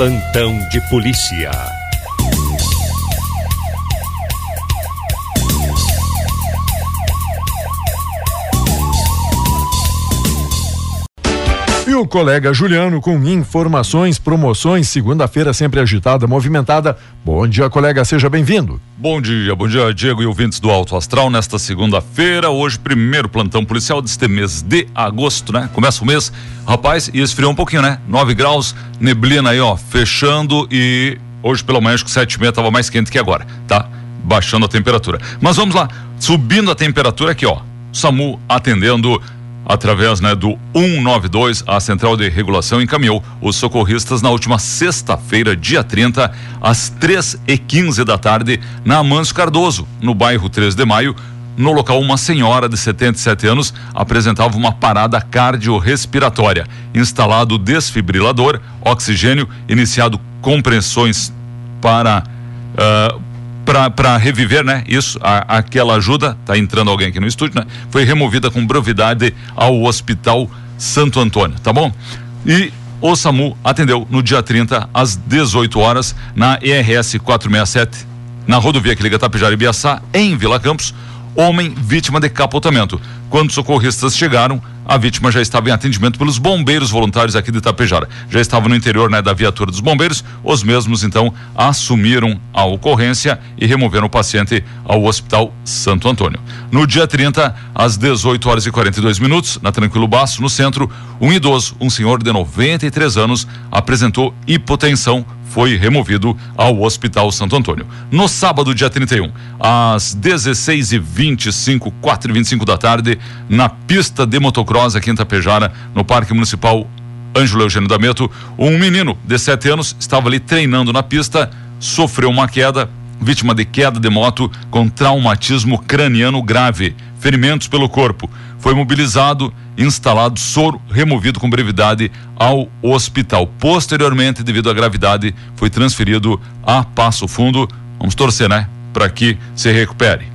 Plantão de polícia. Colega Juliano com informações, promoções, segunda-feira sempre agitada, movimentada. Bom dia, colega, seja bem-vindo. Bom dia, bom dia, Diego e ouvintes do Alto Astral. Nesta segunda-feira, hoje, primeiro plantão policial deste mês de agosto, né? Começa o mês, rapaz, e esfriou um pouquinho, né? 9 graus, neblina aí, ó, fechando e hoje pelo menos com 7 e meia tava mais quente que agora, tá? Baixando a temperatura. Mas vamos lá, subindo a temperatura aqui, ó. SAMU atendendo através né, do 192, a Central de Regulação encaminhou os socorristas na última sexta-feira, dia 30, às 3 e 15 da tarde, na Amâncio Cardoso, no bairro 3 de Maio. No local, uma senhora de 77 anos apresentava uma parada cardiorrespiratória. Instalado desfibrilador, oxigênio, iniciado compressões para uh, para reviver, né? Isso, a, aquela ajuda, tá entrando alguém aqui no estúdio, né? Foi removida com brevidade ao Hospital Santo Antônio, tá bom? E o SAMU atendeu no dia 30 às 18 horas na ERS 467, na rodovia que liga Tapejara e Biaçá, em Vila Campos, homem vítima de capotamento. Quando socorristas chegaram, a vítima já estava em atendimento pelos bombeiros voluntários aqui de Itapejara. Já estava no interior né, da viatura dos bombeiros. Os mesmos, então, assumiram a ocorrência e removeram o paciente ao Hospital Santo Antônio. No dia 30, às 18 horas e 42 minutos, na Tranquilo Baço, no centro, um idoso, um senhor de 93 anos, apresentou hipotensão foi removido ao Hospital Santo Antônio. No sábado, dia 31, às 16 e 25 4 e 25 da tarde, na pista de motocross aqui em Tapejara, no Parque Municipal Ângelo Eugênio da Meto, um menino de 7 anos estava ali treinando na pista, sofreu uma queda, vítima de queda de moto com traumatismo craniano grave, ferimentos pelo corpo. Foi mobilizado instalado soro removido com brevidade ao hospital. Posteriormente, devido à gravidade, foi transferido a Passo Fundo. Vamos torcer, né? Para que se recupere.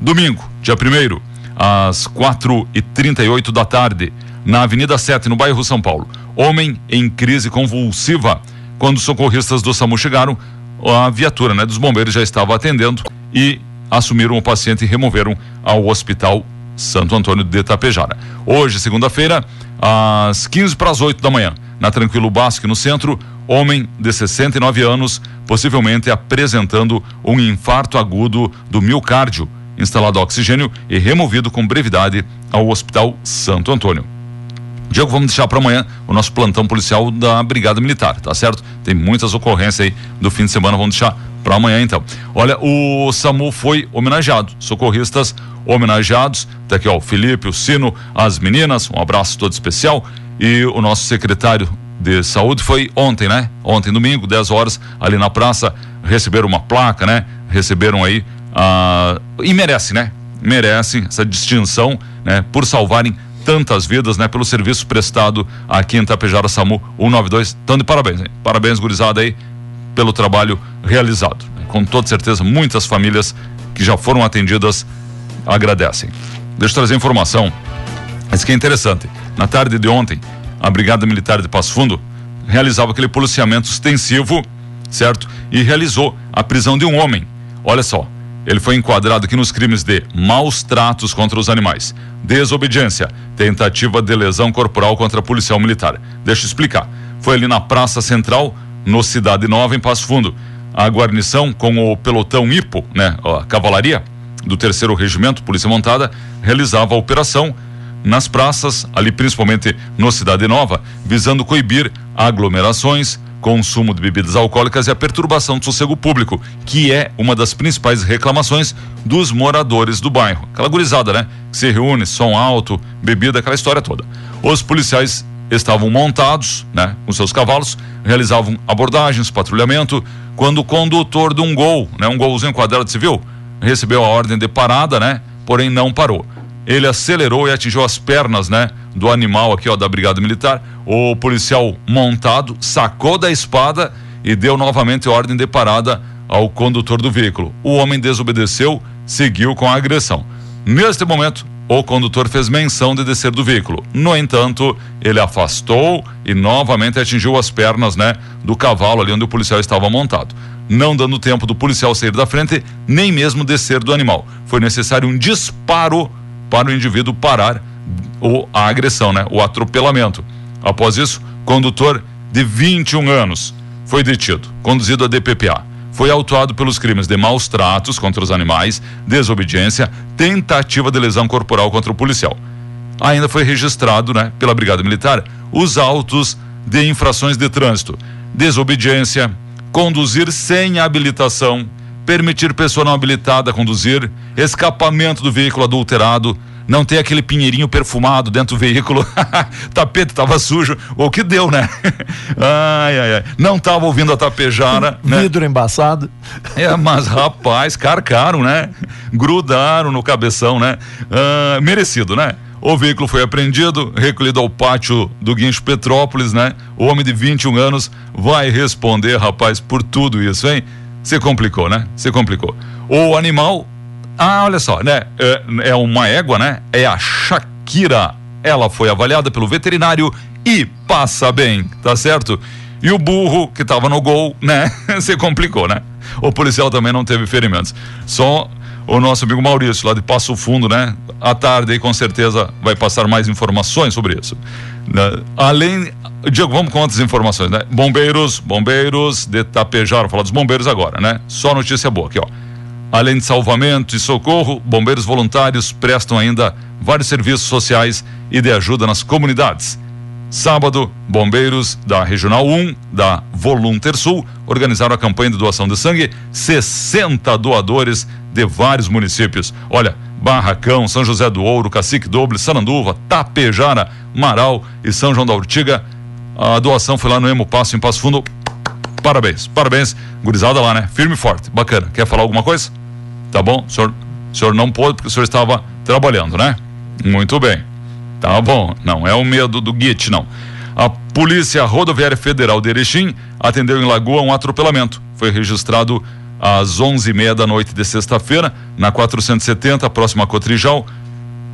Domingo, dia 1 às 4 e 38 da tarde, na Avenida 7, no bairro São Paulo. Homem em crise convulsiva. Quando os socorristas do SAMU chegaram, a viatura né, dos bombeiros já estava atendendo e assumiram o paciente e removeram ao hospital Santo Antônio de Itapejara. Hoje, segunda-feira, às 15 para as 8 da manhã, na Tranquilo Basque, no centro, homem de 69 anos, possivelmente apresentando um infarto agudo do miocárdio, instalado oxigênio e removido com brevidade ao Hospital Santo Antônio. Diego, vamos deixar para amanhã o nosso plantão policial da Brigada Militar, tá certo? Tem muitas ocorrências aí do fim de semana, vamos deixar para amanhã então. Olha, o SAMU foi homenageado, socorristas homenageados, tá aqui ó, o Felipe, o Sino, as meninas, um abraço todo especial e o nosso secretário de saúde foi ontem, né? Ontem, domingo, 10 horas, ali na praça, receberam uma placa, né? Receberam aí, ah, e merece, né? Merece essa distinção, né? Por salvarem tantas vidas, né? Pelo serviço prestado aqui em Tapejara SAMU 192. Então, de parabéns, hein? Parabéns, gurizada aí, pelo trabalho realizado. Com toda certeza, muitas famílias que já foram atendidas agradecem. Deixa eu trazer informação. Isso que é interessante. Na tarde de ontem, a Brigada Militar de Passo Fundo realizava aquele policiamento extensivo, certo? E realizou a prisão de um homem. Olha só, ele foi enquadrado aqui nos crimes de maus tratos contra os animais, desobediência, tentativa de lesão corporal contra policial militar. Deixa eu explicar. Foi ali na Praça Central, no Cidade Nova, em Passo Fundo. A guarnição com o pelotão IPO, né, a cavalaria, do terceiro regimento, Polícia Montada, realizava a operação nas praças, ali principalmente no Cidade Nova, visando coibir aglomerações, consumo de bebidas alcoólicas e a perturbação do sossego público, que é uma das principais reclamações dos moradores do bairro. Aquela gurizada, né? Que se reúne, som alto, bebida, aquela história toda. Os policiais estavam montados, né, com seus cavalos, realizavam abordagens, patrulhamento, quando o condutor de um gol, né, um golzinho quadrado civil, recebeu a ordem de parada, né? Porém não parou. Ele acelerou e atingiu as pernas, né? Do animal aqui, ó, da Brigada Militar. O policial montado sacou da espada e deu novamente ordem de parada ao condutor do veículo. O homem desobedeceu, seguiu com a agressão. Neste momento, o condutor fez menção de descer do veículo. No entanto, ele afastou e novamente atingiu as pernas, né, do cavalo ali onde o policial estava montado. Não dando tempo do policial sair da frente, nem mesmo descer do animal. Foi necessário um disparo para o indivíduo parar o, a agressão, né, o atropelamento. Após isso, condutor de 21 anos foi detido, conduzido a DPPA foi autuado pelos crimes de maus tratos contra os animais, desobediência, tentativa de lesão corporal contra o policial. Ainda foi registrado, né, pela Brigada Militar, os autos de infrações de trânsito, desobediência, conduzir sem habilitação, permitir pessoa não habilitada conduzir, escapamento do veículo adulterado, não ter aquele pinheirinho perfumado dentro do veículo, tapete estava sujo, o que deu, né? ai, ai, ai. Não estava ouvindo a tapejara. né? Vidro embaçado. É, mas rapaz, carcaram, né? Grudaram no cabeção, né? Ah, merecido, né? O veículo foi apreendido, recolhido ao pátio do Guincho Petrópolis, né? O homem de 21 anos vai responder, rapaz, por tudo isso, hein? Se complicou, né? Se complicou. O animal ah, olha só, né? É, é uma égua, né? É a Shakira. Ela foi avaliada pelo veterinário e passa bem, tá certo? E o burro que estava no gol, né? Se complicou, né? O policial também não teve ferimentos. Só o nosso amigo Maurício, lá de Passo Fundo, né? À tarde aí com certeza vai passar mais informações sobre isso. Né? Além. Diego, vamos com outras informações, né? Bombeiros, bombeiros de vou falar dos bombeiros agora, né? Só notícia boa aqui, ó. Além de salvamento e socorro, bombeiros voluntários prestam ainda vários serviços sociais e de ajuda nas comunidades. Sábado, bombeiros da Regional 1 da Volunter Sul organizaram a campanha de doação de sangue. 60 doadores de vários municípios. Olha, Barracão, São José do Ouro, Cacique Doble, Sananduva, Tapejara, Marau e São João da Urtiga. A doação foi lá no Emo Passo, em Passo Fundo. Parabéns, parabéns. Gurizada lá, né? Firme e forte. Bacana. Quer falar alguma coisa? Tá bom? O senhor, o senhor não pôde porque o senhor estava trabalhando, né? Muito bem. Tá bom. Não é o medo do GIT, não. A Polícia Rodoviária Federal de Erechim atendeu em Lagoa um atropelamento. Foi registrado às 11h30 da noite de sexta-feira, na 470, próxima a Cotrijal.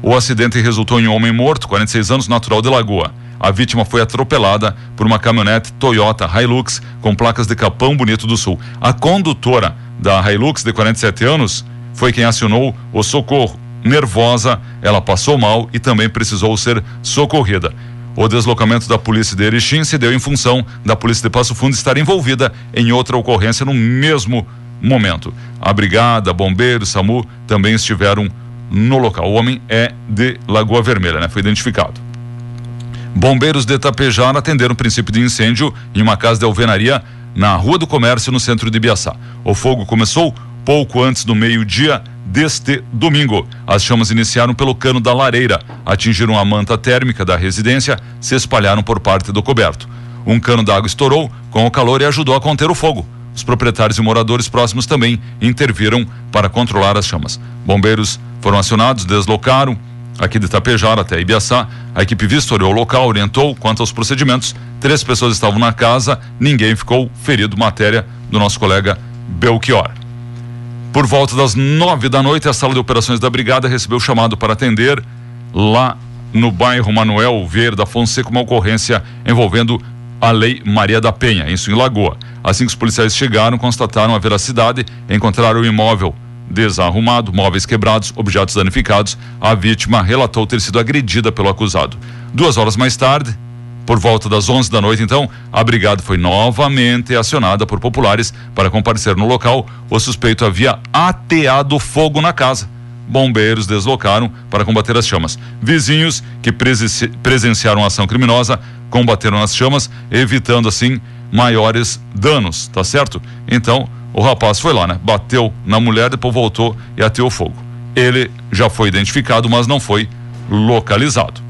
O acidente resultou em um homem morto, 46 anos, natural de Lagoa. A vítima foi atropelada por uma caminhonete Toyota Hilux com placas de Capão Bonito do Sul. A condutora da Hilux, de 47 anos, foi quem acionou o socorro. Nervosa, ela passou mal e também precisou ser socorrida. O deslocamento da polícia de Erechim se deu em função da polícia de Passo Fundo estar envolvida em outra ocorrência no mesmo momento. A brigada, bombeiros, SAMU também estiveram no local. O homem é de Lagoa Vermelha, né? Foi identificado. Bombeiros de Tapejara atenderam o princípio de incêndio em uma casa de alvenaria na Rua do Comércio, no centro de Biaçá. O fogo começou pouco antes do meio-dia deste domingo. As chamas iniciaram pelo cano da lareira, atingiram a manta térmica da residência, se espalharam por parte do coberto. Um cano d'água estourou com o calor e ajudou a conter o fogo. Os proprietários e moradores próximos também interviram para controlar as chamas. Bombeiros foram acionados, deslocaram aqui de Itapejara até Ibiaçá. A equipe vistoriou o local, orientou quanto aos procedimentos. Três pessoas estavam na casa, ninguém ficou ferido. Matéria do nosso colega Belchior. Por volta das nove da noite, a sala de operações da brigada recebeu chamado para atender lá no bairro Manuel Vieira da Fonseca uma ocorrência envolvendo a Lei Maria da Penha, isso em Lagoa. Assim que os policiais chegaram, constataram a veracidade, encontraram o imóvel desarrumado, móveis quebrados, objetos danificados. A vítima relatou ter sido agredida pelo acusado. Duas horas mais tarde, por volta das 11 da noite, então, a brigada foi novamente acionada por populares para comparecer no local. O suspeito havia ateado fogo na casa. Bombeiros deslocaram para combater as chamas. Vizinhos que presenciaram a ação criminosa combateram as chamas, evitando assim maiores danos, tá certo? Então, o rapaz foi lá, né? Bateu na mulher, depois voltou e ateou fogo. Ele já foi identificado, mas não foi localizado.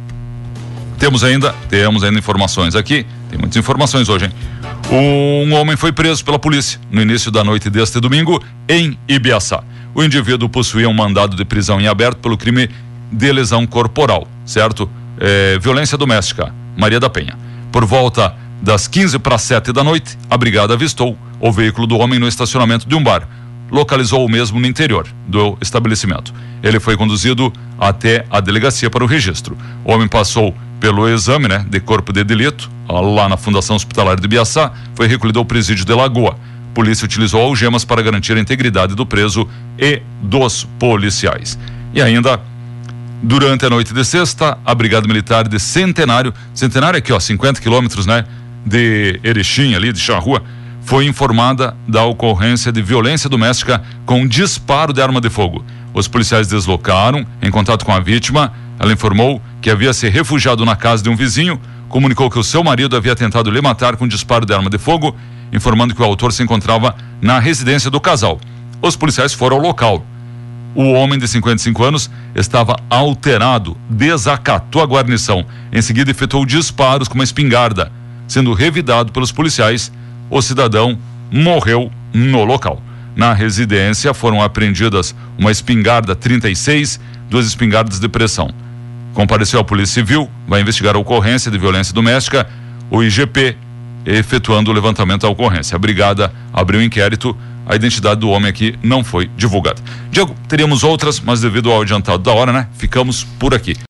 Temos ainda, temos ainda informações aqui, tem muitas informações hoje, hein? Um homem foi preso pela polícia no início da noite deste domingo em Ibiaçá. O indivíduo possuía um mandado de prisão em aberto pelo crime de lesão corporal, certo? É, violência doméstica, Maria da Penha. Por volta das 15 para 7 da noite, a brigada avistou o veículo do homem no estacionamento de um bar. localizou o mesmo no interior do estabelecimento. Ele foi conduzido até a delegacia para o registro. O homem passou pelo exame né, de corpo de delito, lá na Fundação Hospitalar de Biaçá, foi recolhido ao presídio de Lagoa. A polícia utilizou algemas para garantir a integridade do preso e dos policiais. E ainda, durante a noite de sexta, a Brigada Militar de Centenário, Centenário aqui, ó, 50 quilômetros, né, de Erechim, ali de Charrua, foi informada da ocorrência de violência doméstica com disparo de arma de fogo. Os policiais deslocaram, em contato com a vítima, ela informou que havia se refugiado na casa de um vizinho, comunicou que o seu marido havia tentado lhe matar com disparo de arma de fogo, informando que o autor se encontrava na residência do casal. Os policiais foram ao local. O homem de 55 anos estava alterado, desacatou a guarnição. Em seguida, efetuou disparos com uma espingarda. Sendo revidado pelos policiais, o cidadão morreu no local. Na residência foram apreendidas uma espingarda 36, duas espingardas de pressão. Compareceu a Polícia Civil, vai investigar a ocorrência de violência doméstica, o IGP efetuando o levantamento da ocorrência. A brigada abriu inquérito, a identidade do homem aqui não foi divulgada. Diego, teríamos outras, mas devido ao adiantado da hora, né? Ficamos por aqui.